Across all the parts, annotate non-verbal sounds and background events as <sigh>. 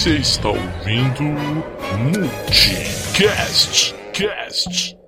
Você está ouvindo Multicast Cast.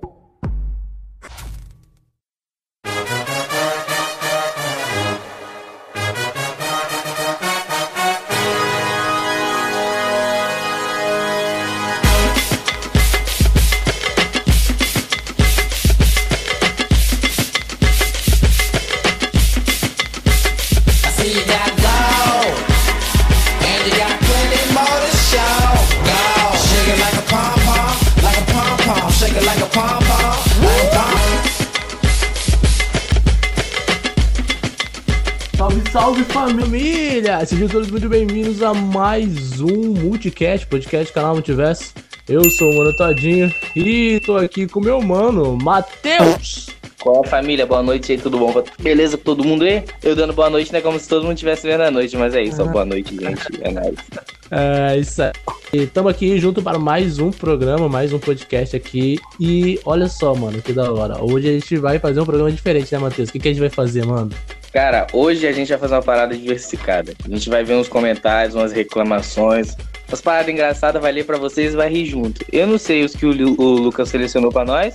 Salve, salve família! Sejam todos muito bem-vindos a mais um Multicast, podcast canal Multiverso. Eu sou o Mano Todinho e tô aqui com meu mano, Matheus! Qual a família? Boa noite aí, tudo bom? Beleza com todo mundo aí? Eu dando boa noite, né? Como se todo mundo estivesse vendo a noite, mas é isso, ó, boa noite, gente. É nóis. <laughs> É isso aí. Estamos aqui junto para mais um programa, mais um podcast aqui. E olha só, mano, que da hora. Hoje a gente vai fazer um programa diferente, né, Matheus? O que, que a gente vai fazer, mano? Cara, hoje a gente vai fazer uma parada diversificada. A gente vai ver uns comentários, umas reclamações, umas paradas engraçadas, vai ler pra vocês e vai rir junto. Eu não sei os que o Lucas selecionou pra nós,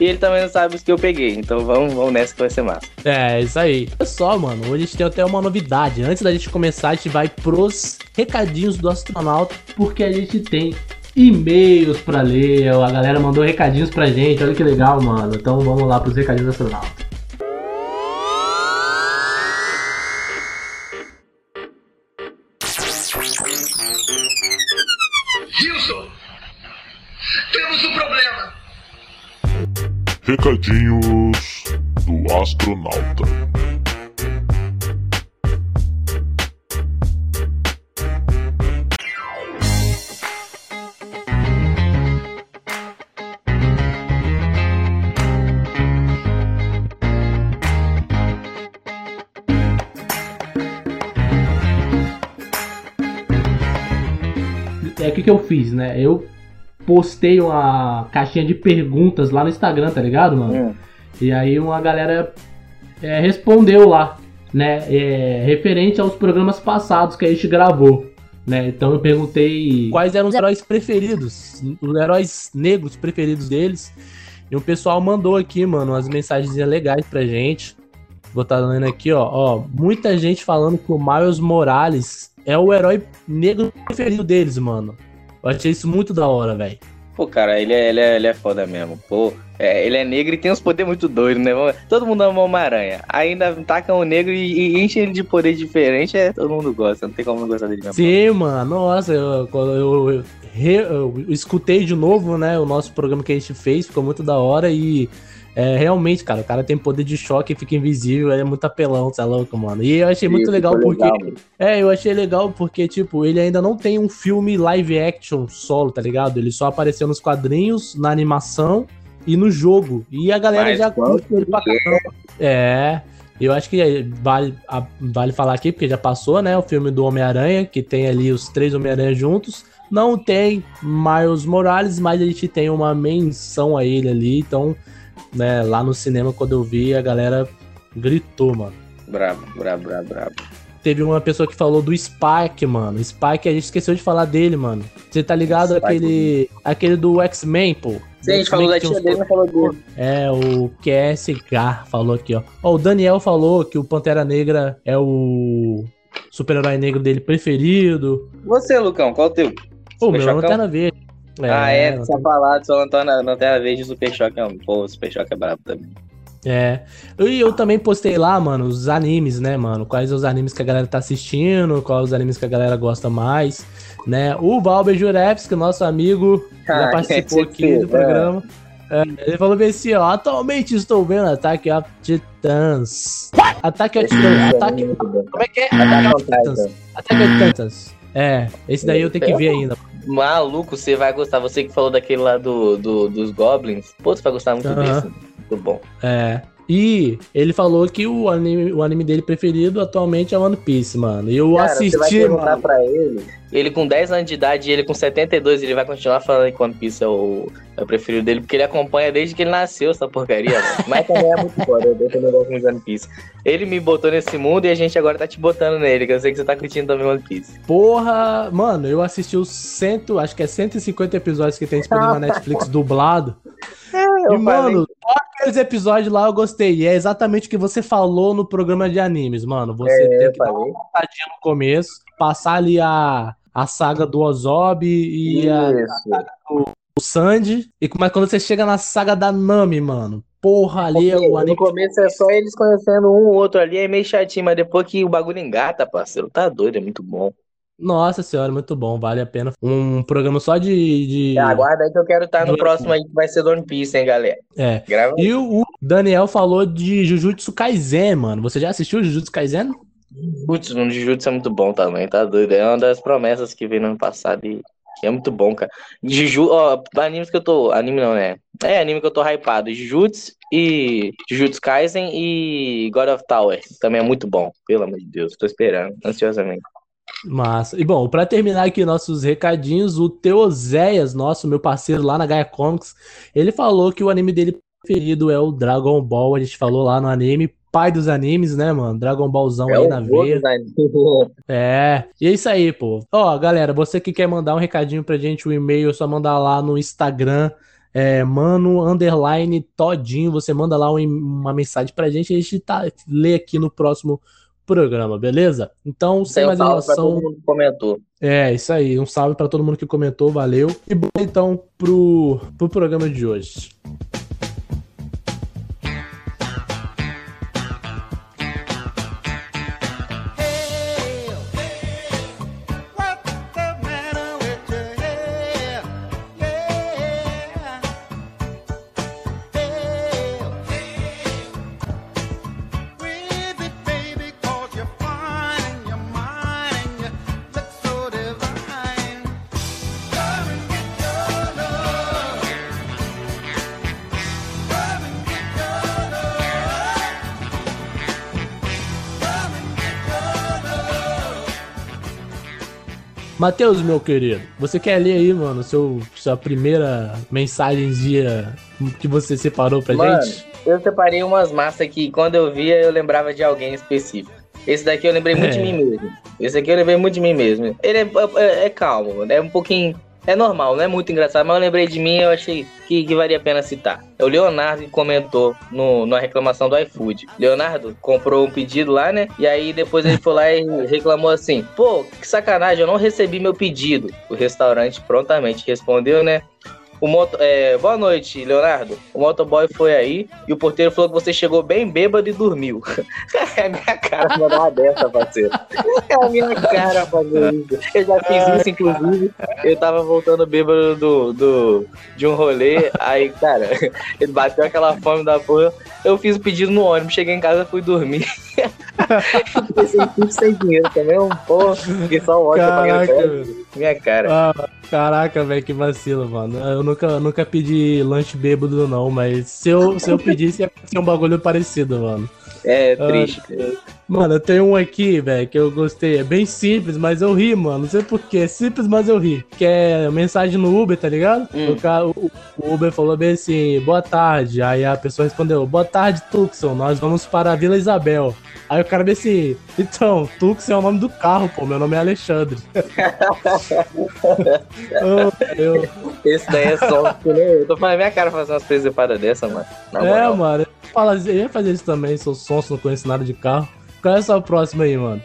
e ele também não sabe os que eu peguei. Então vamos, vamos nessa que vai ser massa. É, isso aí. Olha só, mano, hoje a gente tem até uma novidade. Antes da gente começar, a gente vai pros recadinhos do astronauta, porque a gente tem e-mails pra ler. A galera mandou recadinhos pra gente, olha que legal, mano. Então vamos lá pros recadinhos do astronauta. Recadinhos do astronauta. É o que, que eu fiz, né? Eu postei uma caixinha de perguntas lá no Instagram, tá ligado, mano? Hum. E aí uma galera é, respondeu lá, né? é, referente aos programas passados que a gente gravou. Né? Então eu perguntei quais eram os heróis preferidos, os heróis negros preferidos deles. E o pessoal mandou aqui, mano, umas mensagens legais pra gente. Vou estar lendo aqui, ó, ó. Muita gente falando que o Miles Morales é o herói negro preferido deles, mano. Eu achei isso muito da hora, velho. Pô, cara, ele é, ele, é, ele é foda mesmo. Pô, é, ele é negro e tem uns poderes muito doidos, né? Todo mundo ama uma aranha. Ainda tacam o negro e, e enche ele de poder diferente, é, todo mundo gosta. Não tem como não gostar dele mesmo. Sim, mano, nossa, eu, eu, eu, re- eu escutei de novo, né, o nosso programa que a gente fez, ficou muito da hora e é, realmente, cara, o cara tem poder de choque fica invisível, é muito apelão, você é louco, mano. E eu achei muito Isso, legal porque. legal, é, eu achei legal porque, tipo, ele ainda não tem um filme live action solo, tá ligado? Ele só apareceu nos quadrinhos, na animação e no jogo. E a galera Mas já curte ele pra caramba. É. Eu acho que vale, vale falar aqui, porque já passou, né? O filme do Homem-Aranha, que tem ali os três Homem-Aranha juntos. Não tem Miles Morales, mas a gente tem uma menção a ele ali. Então, né, lá no cinema, quando eu vi, a galera gritou, mano. Brabo, brabo, brabo, brabo. Teve uma pessoa que falou do Spike, mano. Spike, a gente esqueceu de falar dele, mano. Você tá ligado Spike. aquele aquele do X-Men, pô? Sim, a gente falou da tia dele, não falou dele. é, o QSK falou aqui, ó. Ó, o Daniel falou que o Pantera Negra é o super-herói negro dele preferido. Você, Lucão, qual o teu? Pô, Super meu é Chocão? Lanterna Verde. ah, é, só falado, só não na, na tela verde, Super Choque é um. Pô, o Super Choque é brabo também. É. E eu também postei lá, mano, os animes, né, mano? Quais os animes que a galera tá assistindo, quais os animes que a galera gosta mais, né? O Valber Jurevski, nosso amigo, já <laughs> Ah, participou que aqui do programa. É, ele falou bem assim, ó, atualmente estou vendo Ataque of Titans. Ataque of Titans. Ataque... Como é que é? Ataque of Titans. Attack on Titans. É, esse daí eu tenho que ver ainda. Maluco, você vai gostar. Você que falou daquele lá do, do- dos Goblins. Pô, você vai gostar muito Aham. desse. Muito bom. É. E ele falou que o anime, o anime dele preferido atualmente é One Piece, mano. E eu Cara, você vai assisti, perguntar mano. pra ele. Ele com 10 anos de idade e ele com 72, ele vai continuar falando que One Piece é o, é o preferido dele, porque ele acompanha desde que ele nasceu essa porcaria, mano. <laughs> Mas também é muito foda, eu também gosto muito de One Piece. Ele me botou nesse mundo e a gente agora tá te botando nele, que eu sei que você tá curtindo também One Piece. Porra, mano, eu assisti os cento, acho que é 150 episódios que tem disponível na <laughs> Netflix dublado. Eu e, mano, aqueles episódios lá eu gostei. E é exatamente o que você falou no programa de animes, mano. Você É, tem eu que dar falei. uma passadinha no começo, passar ali a, a saga do Ozob e a, Isso. o Sandy. E mas quando você chega na saga da Nami, mano. Porra, ali é o no anime. começo é só eles conhecendo um ou outro ali, é meio chatinho, mas depois que o bagulho engata, parceiro, tá doido, é muito bom. Nossa senhora, muito bom, vale a pena. Um programa só de. de... Aguarda aí que eu quero estar no próximo aí, que vai ser do One Piece, hein, galera. É. Grava aí. E o o Daniel falou de Jujutsu Kaisen, mano. Você já assistiu Jujutsu Kaisen? Putz, o Jujutsu é muito bom também, tá doido. É uma das promessas que veio no ano passado e é muito bom, cara. Juju, ó, animes que eu tô. Anime não, né? É, anime que eu tô hypado. Jujutsu e. Jujutsu Kaisen e God of Tower. Também é muito bom, pelo amor de Deus. Tô esperando, ansiosamente. Massa. E bom, pra terminar aqui nossos recadinhos, o Teoséias, nosso meu parceiro lá na Gaia Comics, ele falou que o anime dele preferido é o Dragon Ball. A gente falou lá no anime, pai dos animes, né, mano? Dragon Ballzão É aí na veia. É, e é isso aí, pô. Ó, galera, você que quer mandar um recadinho pra gente, o e-mail é só mandar lá no Instagram, é, mano, underline, todinho, você manda lá um- uma mensagem pra gente a gente tá, lê aqui no próximo programa, beleza? Então, sem um mais salve pra todo enrolação, mundo que comentou. é, isso aí, um salve pra todo mundo que comentou, valeu. E bom, então, pro, pro programa de hoje. Matheus, meu querido, você quer ler aí, mano, seu, sua primeira mensagenzinha que você separou pra Mano, gente? eu separei umas massas que quando eu via eu lembrava de alguém específico. Esse daqui eu lembrei muito de É. mim mesmo. Esse aqui eu lembrei muito de mim mesmo. Ele é, é- é calmo, é um pouquinho. É normal, não é muito engraçado, mas eu lembrei de mim e eu achei que, que valia a pena citar. É o Leonardo que comentou no, na reclamação do iFood. Leonardo comprou um pedido lá, né? E aí depois ele foi lá e <laughs> reclamou assim: pô, que sacanagem, eu não recebi meu pedido. O restaurante prontamente respondeu, né? O moto, é, boa noite, Leonardo. O motoboy foi aí e o porteiro falou que você chegou bem bêbado e dormiu. <laughs> É a minha cara mandar uma dessa, parceiro. É a minha cara fazer isso. Eu já fiz isso, inclusive. Eu tava voltando bêbado do, do, de um rolê. Aí, cara, <laughs> ele bateu aquela fome da porra. Eu fiz o pedido no ônibus, cheguei em casa fui dormir. <laughs> Fiquei sem, dinheiro também, um porra. Fiquei só o ódio Caraca, pagando velho. Minha cara. Ah, caraca, velho, que vacilo, mano. Eu nunca, nunca pedi lanche bêbado, não, mas se eu, se eu pedisse, ia ser um bagulho parecido, mano. É triste. cara. Mano, eu tenho um aqui, velho, que eu gostei. É bem simples, mas eu ri, mano. Não sei porquê. É simples, mas eu ri. Que é mensagem no Uber, tá ligado? Hum. O, cara, o, Uber falou bem assim, boa tarde. Aí a pessoa respondeu, boa tarde, Tucson. Nós vamos para a Vila Isabel. Aí o cara bem assim, então, Tucson é o nome do carro, pô. Meu nome é Alexandre. Eu, <laughs> Esse daí é só. <laughs> eu tô falando minha cara fazer umas presepadas dessa, mano. Na é, moral. mano. Eu, falo, eu ia fazer isso também, sou sonso, não conheço nada de carro. Qual é a sua próxima aí, mano?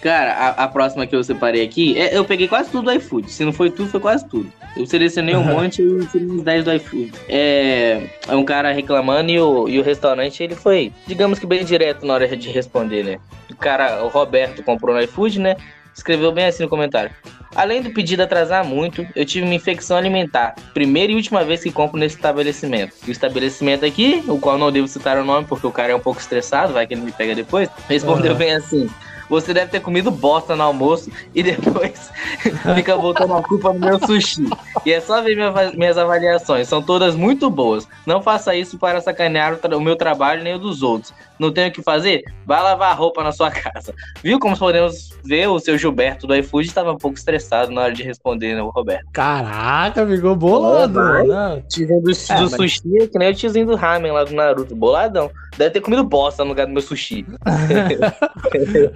Cara, a, a próxima que eu separei aqui, é- eu peguei quase tudo do iFood. Se não foi tudo, foi quase tudo. Eu selecionei um monte e tirei uns 10 do iFood. É, é um cara reclamando e o, e o restaurante, ele foi, digamos que bem direto na hora de responder, né? O cara, o Roberto, comprou no iFood, né? Escreveu bem assim no comentário. Além do pedido atrasar muito, eu tive uma infecção alimentar. Primeira e última vez que compro nesse estabelecimento. O estabelecimento aqui, o qual não devo citar o nome porque o cara é um pouco estressado, vai que ele me pega depois, respondeu Aham. bem assim. Você deve ter comido bosta no almoço e depois <laughs> fica botando a culpa no meu sushi. E é só ver minha minhas avaliações, são todas muito boas. Não faça isso para sacanear o, meu trabalho nem o dos outros. Não tem o que fazer? Vai lavar roupa na sua casa. Viu como podemos ver? O seu Gilberto do iFood estava um pouco estressado na hora de responder, né, o Roberto? Caraca, ficou bolado, vai. mano. Tiozinho do, É, do mas- sushi é que nem o tiozinho do ramen lá do Naruto, boladão. Deve ter comido bosta no lugar do meu sushi. <laughs>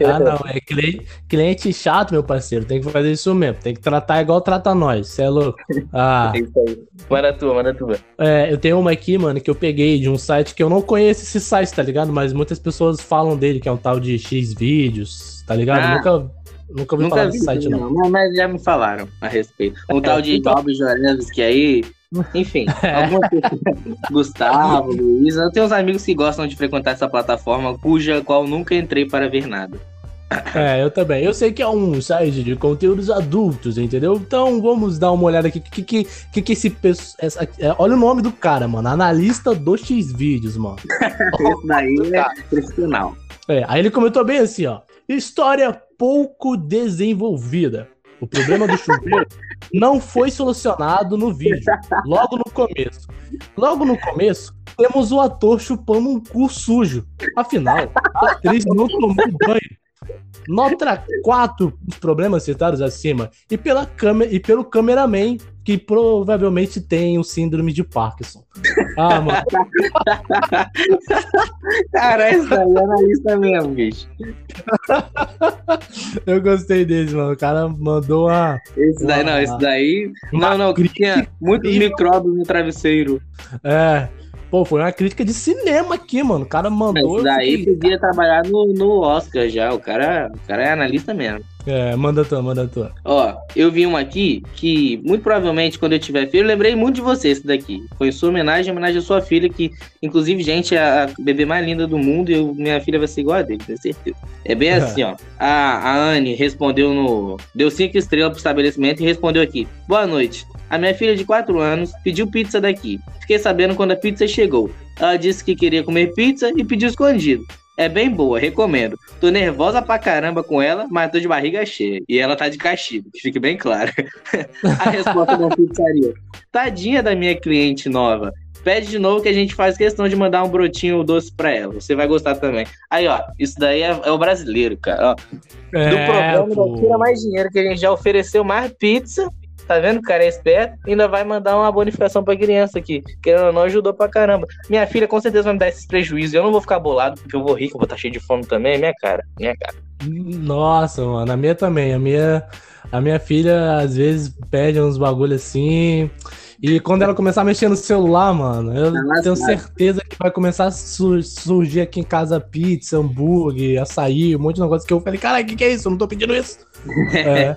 Ah, não, é cliente, cliente chato, meu parceiro. Tem que fazer isso mesmo. Tem que tratar igual trata nós. Você é louco? <laughs> Ah, É isso aí. Manda tua, manda tua. é, eu tenho uma aqui, mano, que eu peguei de um site que eu não conheço esse site, tá ligado? Mas muitas pessoas falam dele, que é um tal de X vídeos, tá ligado? Ah. nunca, nunca ouvi falar desse site, não. mas- mas já me falaram a respeito. Um tal de então- Bob Jorevski aí. Enfim, <laughs> alguma pessoa- Gustavo, Luiz. Eu tenho uns amigos que gostam de frequentar essa plataforma, cuja qual nunca entrei para ver nada. É, eu também. Eu sei que é um site de conteúdos adultos, entendeu? Então vamos dar uma olhada aqui. Que que, que, que esse pessoal. olha o nome do cara, mano. Analista do X vídeos, mano. <laughs> Esse daí é profissional. É, aí ele comentou bem assim, ó. História pouco desenvolvida. O problema do chuveiro não foi solucionado no vídeo, logo no começo. Logo no começo, temos o ator chupando um cu sujo. Afinal, a atriz não tomou banho. Nota 4 os problemas citados acima e, pela câmera, e pelo cameraman, que provavelmente tem o síndrome de Parkinson. Ah, mano. <laughs> Cara, esse daí é analista mesmo, bicho. <laughs> Eu gostei dele, mano. O cara mandou a. Esse daí, não, esse daí. Não, não, que tinha muitos micróbios no travesseiro. É. Pô, foi uma crítica de cinema aqui, mano. O cara mandou. Esse daí fiquei- podia trabalhar no, no Oscar já. O cara, o cara é analista mesmo. É, manda tua, manda tua. Ó, eu vi uma aqui que, muito provavelmente, quando eu tiver filho, eu lembrei muito de você esse daqui. Foi em sua homenagem, em homenagem à sua filha, que, inclusive, gente, é a bebê mais linda do mundo e eu- minha filha vai ser igual a dele, tenho certeza. É bem <laughs> assim, ó. A, a Anne respondeu no. Deu cinco estrelas pro estabelecimento e respondeu aqui: Boa noite. A minha filha de 4 anos pediu pizza daqui. Fiquei sabendo quando a pizza chegou. Ela disse que queria comer pizza e pediu escondido. É bem boa, recomendo. Tô nervosa pra caramba com ela, mas tô de barriga cheia. E ela tá de castigo, que fique bem claro. <laughs> a resposta da pizzaria. Tadinha da minha cliente nova. Pede de novo que a gente faz questão de mandar um brotinho doce pra ela. Você vai gostar também. Aí, ó, isso daí é, é o brasileiro, cara. Ó, do É, programa pô. Tira Mais Dinheiro, que a gente já ofereceu mais pizza. Tá vendo? O cara é esperto. Ainda vai mandar uma bonificação pra criança aqui. Querendo ou não, ajudou pra caramba. Minha filha com certeza vai me dar esses prejuízos. Eu não vou ficar bolado, porque eu vou rir, que eu vou estar cheio de fome também. É minha cara. Minha cara. Nossa, mano, a minha também. A minha, a minha filha às vezes pede uns bagulho assim. E quando ela começar a mexer no celular, mano, eu Tá tenho certeza que vai começar a su- surgir aqui em casa pizza, hambúrguer, açaí, um monte de negócio que eu falei, caralho, o que, que é isso? Eu não tô pedindo isso. <laughs> É.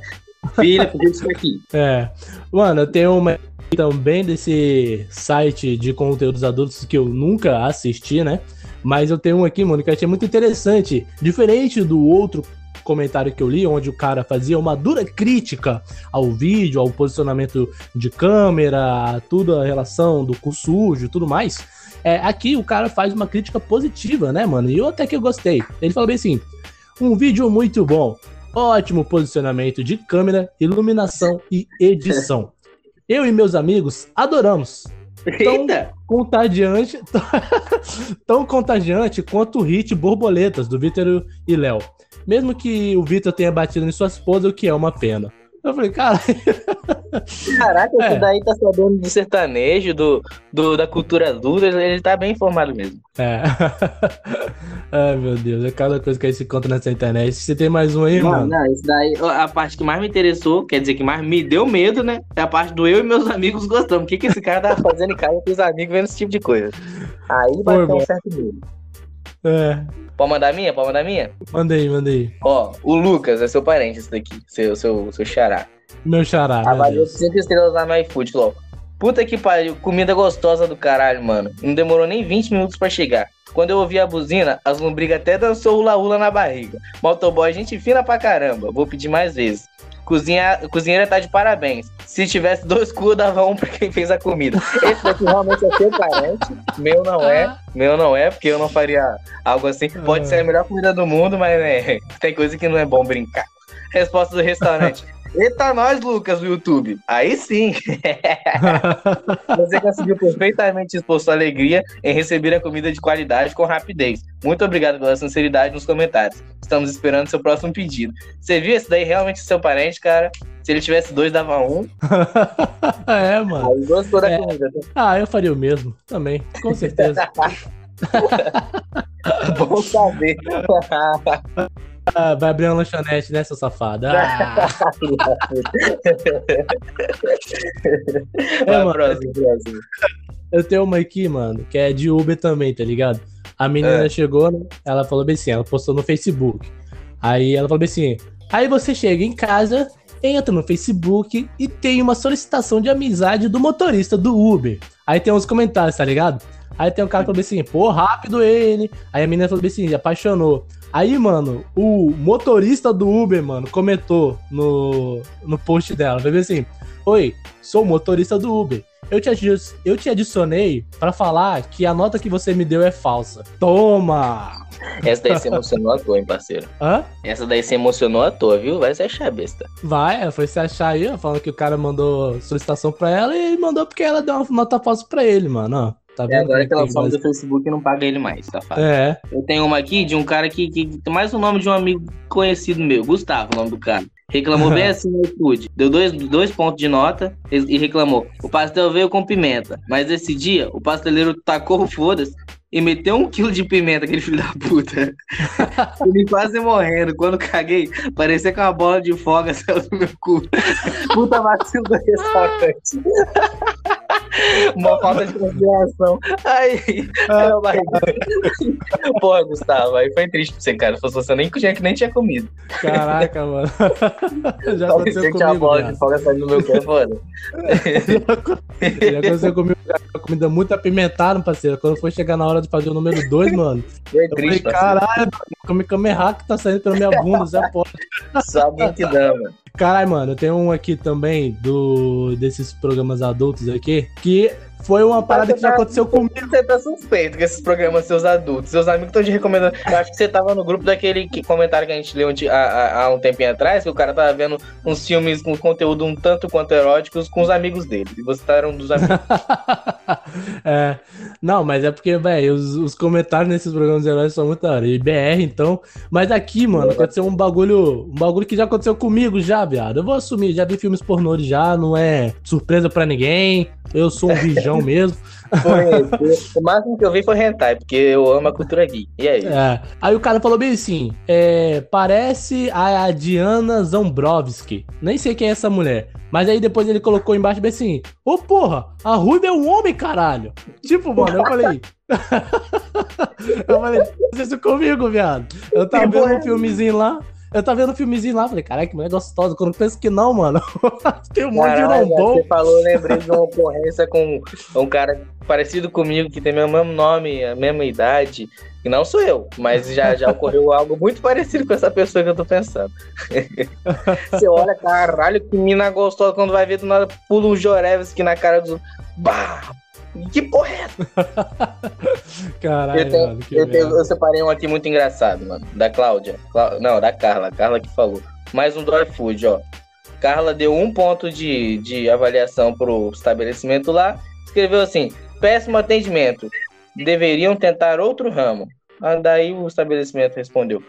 Filha, por que aqui? É. Mano, eu tenho uma também desse site de conteúdos adultos que eu nunca assisti, né? Mas eu tenho um aqui, mano, que eu achei muito interessante. Diferente do outro comentário que eu li, onde o cara fazia uma dura crítica ao vídeo, ao posicionamento de câmera, a tudo a relação do cu sujo e tudo mais. É, aqui o cara faz uma crítica positiva, né, mano? E eu até que eu gostei. Ele fala bem assim: um vídeo muito bom. Ótimo posicionamento de câmera, iluminação e edição. Eu e meus amigos adoramos. Eita! Contagiante, <laughs> tão contagiante quanto o hit Borboletas do Vitor e Léo. Mesmo que o Vitor tenha batido em sua esposa, o que é uma pena. Eu falei, cara, <laughs> Caraca, É. esse daí tá sabendo de sertanejo, do, do, da cultura adulta. Ele tá bem informado mesmo. é. <laughs> Ai, meu Deus, é cada coisa que a gente encontra nessa internet. Você tem mais um aí, Não, mano? não, isso daí, a parte que mais me interessou, quer dizer, que mais me deu medo, né? É a parte do eu e meus amigos gostamos. O que, que esse cara tava fazendo em casa com os amigos vendo esse tipo de coisa? Aí vai ter um certo medo. É, Pode mandar a minha? Pode mandar a minha? manda aí, manda aí. Ó, o Lucas é seu parente, esse daqui, seu, seu, seu xará. Meu xará, Avaliou Deus. 5 estrelas lá no iFood. Puta que pariu, comida gostosa do caralho, mano. Não demorou nem 20 minutos pra chegar. Quando eu ouvi a buzina, as lombrigas até dançou hula-hula na barriga. Motoboy, gente fina pra caramba. Vou pedir mais vezes. Cozinha, cozinheira tá de parabéns. Se tivesse dois cu, eu dava um pra quem fez a comida. Esse daqui realmente é seu parente. Meu não é. Meu não é, porque eu não faria algo assim. Pode ser a melhor comida do mundo, mas né, <laughs> tem coisa que não é bom brincar. Resposta do restaurante. Eita, nós, Lucas, do YouTube. Aí sim. <laughs> Você conseguiu perfeitamente expor sua alegria em receber a comida de qualidade com rapidez. Muito obrigado pela sinceridade nos comentários. Estamos esperando seu próximo pedido. Você viu esse daí realmente seu parente, cara? Se ele tivesse dois, dava um. <laughs> é, mano. Aí gostou da É. comida. Ah, eu faria o mesmo, também, com certeza. <laughs> Bom saber. Ah, vai abrir uma lanchonete, né, seu safado? Ah, <laughs> Vai, mano. próximo, próximo. eu tenho uma aqui, mano, que é de Uber também, tá ligado? A menina É. chegou, né? Ela falou bem assim, ela postou no Facebook. Aí ela falou bem assim: aí você chega em casa, entra no Facebook e tem uma solicitação de amizade do motorista do Uber. Aí tem uns comentários, tá ligado? Aí tem um cara que falou bem assim, pô, rápido ele. Aí a menina falou bem assim, apaixonou. Aí, mano, o motorista do Uber, mano, comentou no, no post dela. Bem assim, oi, sou motorista do Uber. Eu te, eu te adicionei pra falar que a nota que você me deu é falsa. Toma! Essa daí se emocionou à toa, hein, parceiro? <laughs> Hã? Essa daí se emocionou à toa, viu? Vai se achar besta. Vai, foi se achar aí, ó, falando que o cara mandou solicitação pra ela e mandou porque ela deu uma nota falsa pra ele, mano, ó. Tá É vendo? agora que ela mais- do Facebook e não paga ele mais, safado. É, Eu tenho uma aqui de um cara que, que tem mais o nome de um amigo conhecido meu, Gustavo, o nome do cara. Reclamou <laughs> bem assim no iFood. Deu dois, dois pontos de nota e reclamou. O pastel veio com pimenta, mas esse dia o pasteleiro tacou o foda-se e meteu um quilo de pimenta, aquele filho da puta. <laughs> Ele quase morrendo. Quando caguei, parecia que uma bola de foga <laughs> saiu do meu cu. Puta vacilo do restaurante. Uma falta de consideração. É uma... Porra, Gustavo, aí foi triste pra você, cara. Se fosse você, nem, tinha, nem tinha comido. caraca, mano. <laughs> Já Só aconteceu que tinha comigo, bola de folga saindo do meu cu, é foda. <laughs> Já aconteceu comigo. Comida muito apimentada, parceiro. Quando foi chegar na hora de fazer o número 2, mano, Foi eu falei, triste, caralho, mano, camerra que tá saindo pela minha bunda, Zé Pode. Alguém que dá, mano. Caralho, mano, eu tenho um aqui também do desses programas adultos aqui, que foi uma parada que já aconteceu comigo. Você tá suspeito com esses programas seus adultos. Seus amigos estão te recomendando. Eu acho que você tava no grupo daquele que- comentário que a gente leu há, um tempinho atrás, que o cara tava vendo uns filmes com conteúdo um tanto quanto eróticos com os amigos dele. E você era um dos amigos. <laughs> é, não, mas é porque, velho, os, os comentários nesses programas heróis são muito da hora. E BR, então. Mas aqui, mano, aconteceu um bagulho. Um bagulho que já aconteceu comigo já, viado. Eu vou assumir, já vi filmes pornô já, não é surpresa pra ninguém. Eu sou um bijão <laughs> <laughs> mesmo. Foi, o máximo que eu vi foi hentai, porque eu amo a cultura geek. E aí? É. Aí o cara falou bem assim: é, parece a Diana Zambrovski. Nem sei quem é essa mulher. Mas aí depois ele colocou embaixo bem assim: Ô porra, a Ruiva é um homem, caralho. Tipo, mano, eu falei. <laughs> eu falei, isso comigo, viado. Eu tava Que vendo um é filmezinho lá. Eu tava vendo um filmezinho lá, falei, caralho, que mulher gostosa. Quando eu penso que não, mano. <laughs> Tem um monte de Caralho, rombom. você falou, eu lembrei de uma ocorrência com um cara parecido comigo, que tem meu mesmo nome, a mesma idade. E não sou eu, mas já, já ocorreu <laughs> algo muito parecido com essa pessoa que eu tô pensando. <laughs> você olha, caralho, que mina gostosa, quando vai ver do nada, pula um Jorevski na cara dos. Bah! Que porra é essa? <laughs> Caralho, Eu, tenho- mano, eu, tenho- eu separei um aqui muito engraçado, mano. Da Cláudia. Clá- Não, da Carla. Carla que falou. Mais um do iFood, ó. Carla deu um ponto de, de avaliação pro estabelecimento lá. Escreveu assim: péssimo atendimento. Deveriam tentar outro ramo. Ah, Daí o estabelecimento respondeu: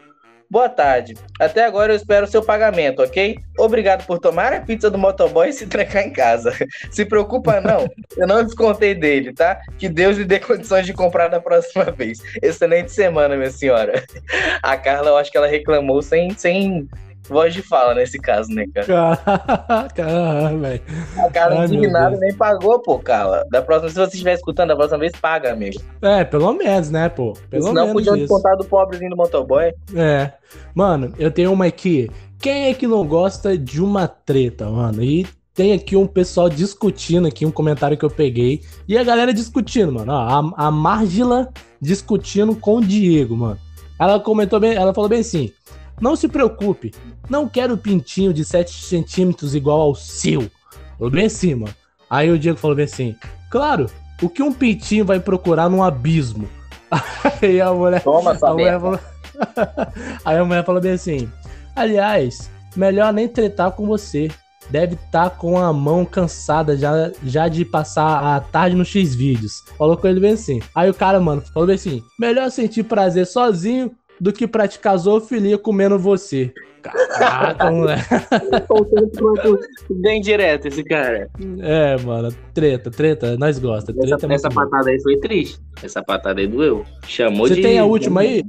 Boa tarde. Até agora eu espero o seu pagamento, ok? Obrigado por tomar a pizza do motoboy e se trancar em casa. <laughs> Se preocupa não, eu não descontei dele, tá? Que Deus lhe dê condições de comprar da próxima vez. Excelente semana, minha senhora. <laughs> A Carla, eu acho que ela reclamou sem, sem voz de fala nesse caso, né, cara? <laughs> Caralho, velho. A Carla Ai, meu indignada Deus. nem pagou, pô, Carla. Da próxima, se você estiver escutando, da próxima vez paga, amigo. É, pelo menos, né, pô? Pelo Senão menos podiam descontar do pobrezinho do motoboy. É. Mano, eu tenho uma aqui. Quem é que não gosta de uma treta, mano? E tem aqui um pessoal discutindo aqui, um comentário que eu peguei. E a galera discutindo, mano. Ó, a, a Margila discutindo com o Diego, mano. Ela comentou bem, ela falou bem assim: Não se preocupe, não quero pintinho de 7 centímetros igual ao seu. Falou bem assim, mano. Aí o Diego falou bem assim, claro, o que um pintinho vai procurar num abismo? <laughs> Aí a mulher, Toma, a mulher falou... <laughs> Aí a mulher falou bem assim, aliás, melhor nem tretar com você. Deve estar com a mão cansada já, já de passar a tarde no X vídeos. Falou com ele bem assim. Aí o cara, mano, falou bem assim: melhor sentir prazer sozinho do que praticar zoofilia comendo você. Caraca, moleque. Bem direto esse cara. É, mano, treta, treta, nós gosta. Treta Essa, é essa patada aí foi triste. Essa patada aí doeu. Chamou Você de. tem a última aí?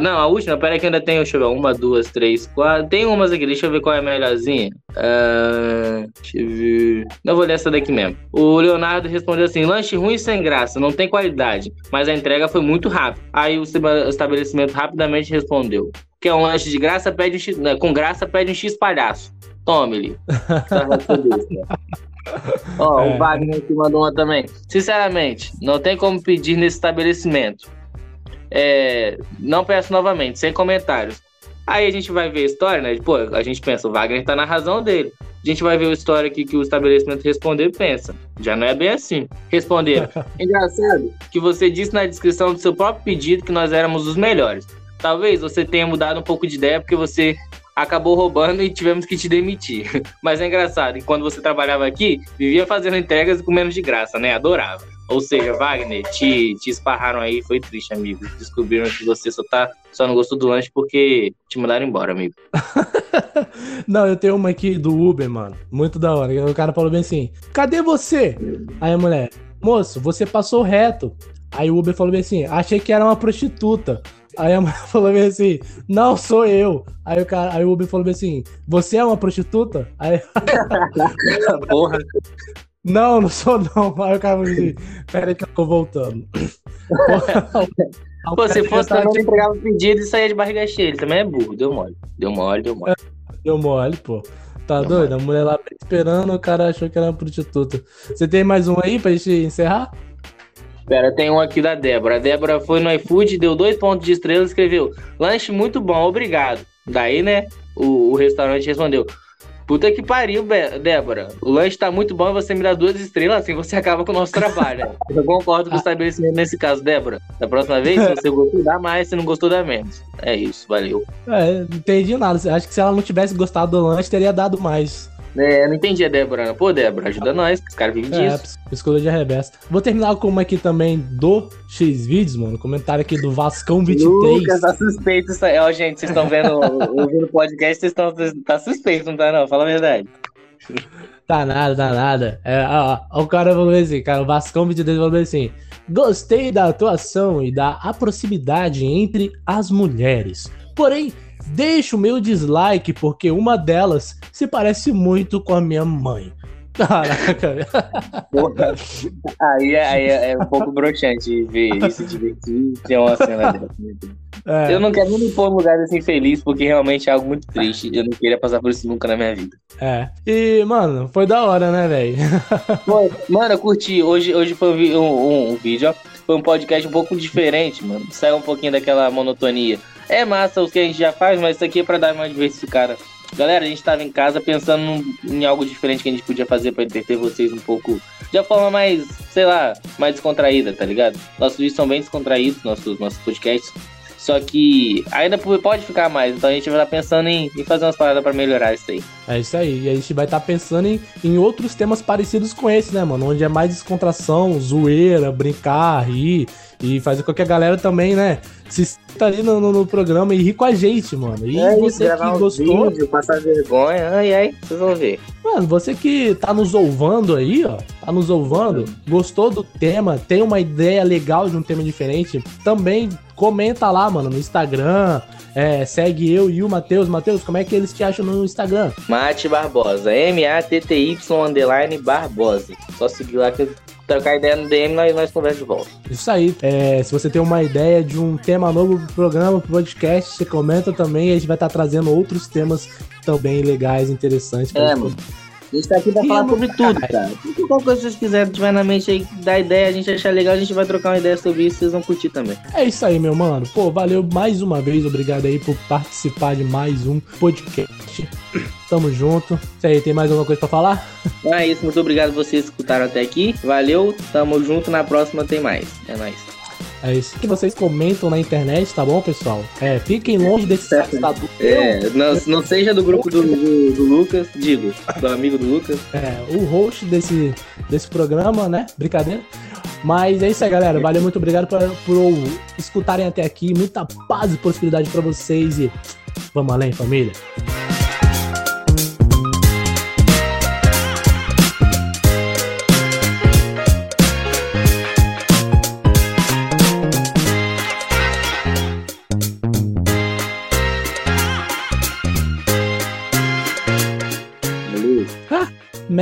Não, a última, pera aí que ainda tenho, deixa eu ver, uma, duas, três, quatro. Tem umas aqui, deixa eu ver qual é a melhorzinha. Ah, deixa eu ver. Não vou ler essa daqui mesmo. O Leonardo respondeu assim: lanche ruim e sem graça, não tem qualidade, mas a entrega foi muito rápida. Aí o esta- estabelecimento rapidamente respondeu: quer um lanche de graça, pede um X, né, com graça, pede um X palhaço. Tome-lhe. Tá, ser desse, né? Ó, <laughs> É. o Wagner que mandou uma também. Sinceramente, não tem como pedir nesse estabelecimento. É, não peço novamente, sem comentários. Aí a gente vai ver a história, né? Pô, a gente pensa, o Wagner tá na razão dele. A gente vai ver a história aqui que o estabelecimento respondeu e pensa. Já não é bem assim. Responderam. <laughs> Engraçado que você disse na descrição do seu próprio pedido que nós éramos os melhores. Talvez você tenha mudado um pouco de ideia porque você acabou roubando e tivemos que te demitir. <laughs> Mas é engraçado, que quando você trabalhava aqui, vivia fazendo entregas e comendo de graça, né? Adorava. Ou seja, Wagner, te, te esparraram aí, foi triste, amigo. Descobriram que você só, tá, só não gostou do lanche porque te mandaram embora, amigo. <laughs> Não, eu tenho uma aqui do Uber, mano. Muito da hora. O cara falou bem assim: cadê você? Aí a mulher, moço, você passou reto. Aí o Uber falou bem assim: achei que era uma prostituta. Aí a mulher <laughs> falou bem assim: não sou eu. Aí o, cara, aí o Uber falou bem assim: você é uma prostituta? Aí, <laughs> Porra. não, não sou não. Aí o cara falou assim: pera aí que eu tô voltando. <laughs> Pô, se fosse também, eu entregava o pedido e saía de barriga cheia. Ele também é burro, deu mole. Deu mole, deu mole. Deu mole, pô. Tá Deu doido? A mulher lá esperando, o cara achou que era uma prostituta. Você tem mais um aí pra gente encerrar? Pera, tem um aqui da Débora. A Débora foi no iFood, deu dois pontos de estrela e escreveu: lanche muito bom, obrigado. Daí, né, o, o restaurante respondeu: Puta que pariu, Be- Débora. O lanche tá muito bom e você me dá duas estrelas, assim você <laughs> acaba com o nosso trabalho. Eu concordo com o estabelecimento nesse caso, Débora. Da próxima vez, se você gostou, dá mais, se não gostou, dá menos. É isso, valeu. É, não entendi nada. Acho que se ela não tivesse gostado do lanche, teria dado mais. É, eu não entendi a Débora. Pô, Débora, ajuda nós, que os caras vivem É, disso. escolha de arrebesta. Vou terminar com uma aqui também do X-Vídeos, mano. Comentário aqui do Vascão 23. Lucas, tá suspeito isso aí. Ó, gente, vocês estão vendo, ouvindo o podcast, vocês estão. Tá suspeito, não tá, não? Fala a verdade. <laughs> Tá nada, tá nada. É, ó, ó, o cara falou assim, cara, o Vascão 22 falou assim: Gostei da atuação e da proximidade entre as mulheres. Porém, deixo o meu dislike porque uma delas se parece muito com a minha mãe. <laughs> Caraca, Porra. Aí, é- aí é, é um pouco broxante ver se divertir ter uma cena dessa. é, Eu não quero nem me pôr no lugar desse infeliz, porque realmente é algo muito triste. Eu não queria passar por isso nunca na minha vida. é. E, mano, foi da hora, né, velho? <laughs> Mano, eu curti. Hoje, hoje foi um, um- um- um vídeo, ó. Foi um podcast um pouco diferente, mano. Saiu um pouquinho daquela monotonia. É massa o que a gente já faz, mas isso aqui é pra dar uma diversificada. Galera, a gente tava em casa pensando em algo diferente que a gente podia fazer pra entreter vocês um pouco de uma forma mais, sei lá, mais descontraída, tá ligado? Nossos vídeos são bem descontraídos, nossos, nossos podcasts. Só que ainda pode ficar mais, então a gente vai estar pensando em, em fazer umas paradas pra melhorar isso aí. É isso aí. E a gente vai estar pensando em, em outros temas parecidos com esse, né, mano? Onde é mais descontração, zoeira, brincar, rir e fazer com que a galera também, né, se sinta ali no, no- no programa e rir com a gente, mano. E você que gostou, vídeo, passar vergonha, ai ai, vocês vão ver. mano, você que tá nos ouvando aí, ó, tá nos ouvando, gostou do tema, tem uma ideia legal de um tema diferente, também comenta lá, mano, no Instagram, é, segue eu e o Matheus. Matheus, como é que eles te acham no Instagram? Mate Barbosa, M-A-T-T-Y underline Barbosa. Só seguir lá que eu trocar ideia no DM nós, nós conversamos de volta. Isso aí. É, se você tem uma ideia de um tema novo pro programa, pro podcast, você comenta também e a gente vai estar trazendo outros temas também legais, interessantes. É, mano. A gente tá aqui pra falar sobre tudo, cara. Qualquer coisa que vocês quiserem, tiver na mente aí, dá ideia, a gente achar legal, a gente vai trocar uma ideia sobre isso, vocês vão curtir também. É isso aí, meu mano. Pô, valeu mais uma vez. Obrigado aí por participar de mais um podcast. Tamo junto. Isso aí, tem mais alguma coisa pra falar? Então é isso, muito obrigado vocês que escutaram até aqui. Valeu, tamo junto, na próxima tem mais. É nóis. É isso que vocês comentam na internet, tá bom, pessoal? É, fiquem longe desse assustador. É, não, não seja do grupo do, do- do Lucas, digo, do amigo do Lucas. É, o host desse, desse programa, né? Brincadeira. Mas é isso aí, galera. Valeu, muito obrigado por, por escutarem até aqui. Muita paz e prosperidade pra vocês e vamos além, família.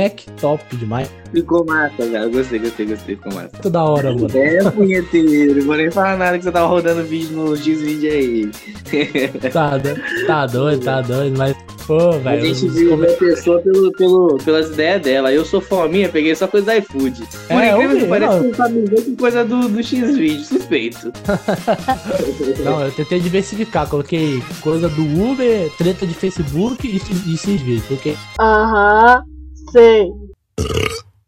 Mac top demais. Ficou massa, cara. Gostei, gostei, gostei, ficou massa. Muito da hora, mano. É, punheteiro, não vou nem falar nada que você tava rodando vídeo no X-Video aí. <laughs> Tá, tá doido, tá doido, mas, pô, A velho. gente os viu come- a pessoa pelo, pelo, pelas ideias dela. Eu sou fominha, peguei só coisa do iFood. Por É, eu incrível que pareça, não. sabe nem que coisa do, do X-Video, suspeito. <laughs> Não, eu tentei diversificar. Coloquei coisa do Uber, treta de Facebook e, e X-Vídeo. Porque Aham, sei.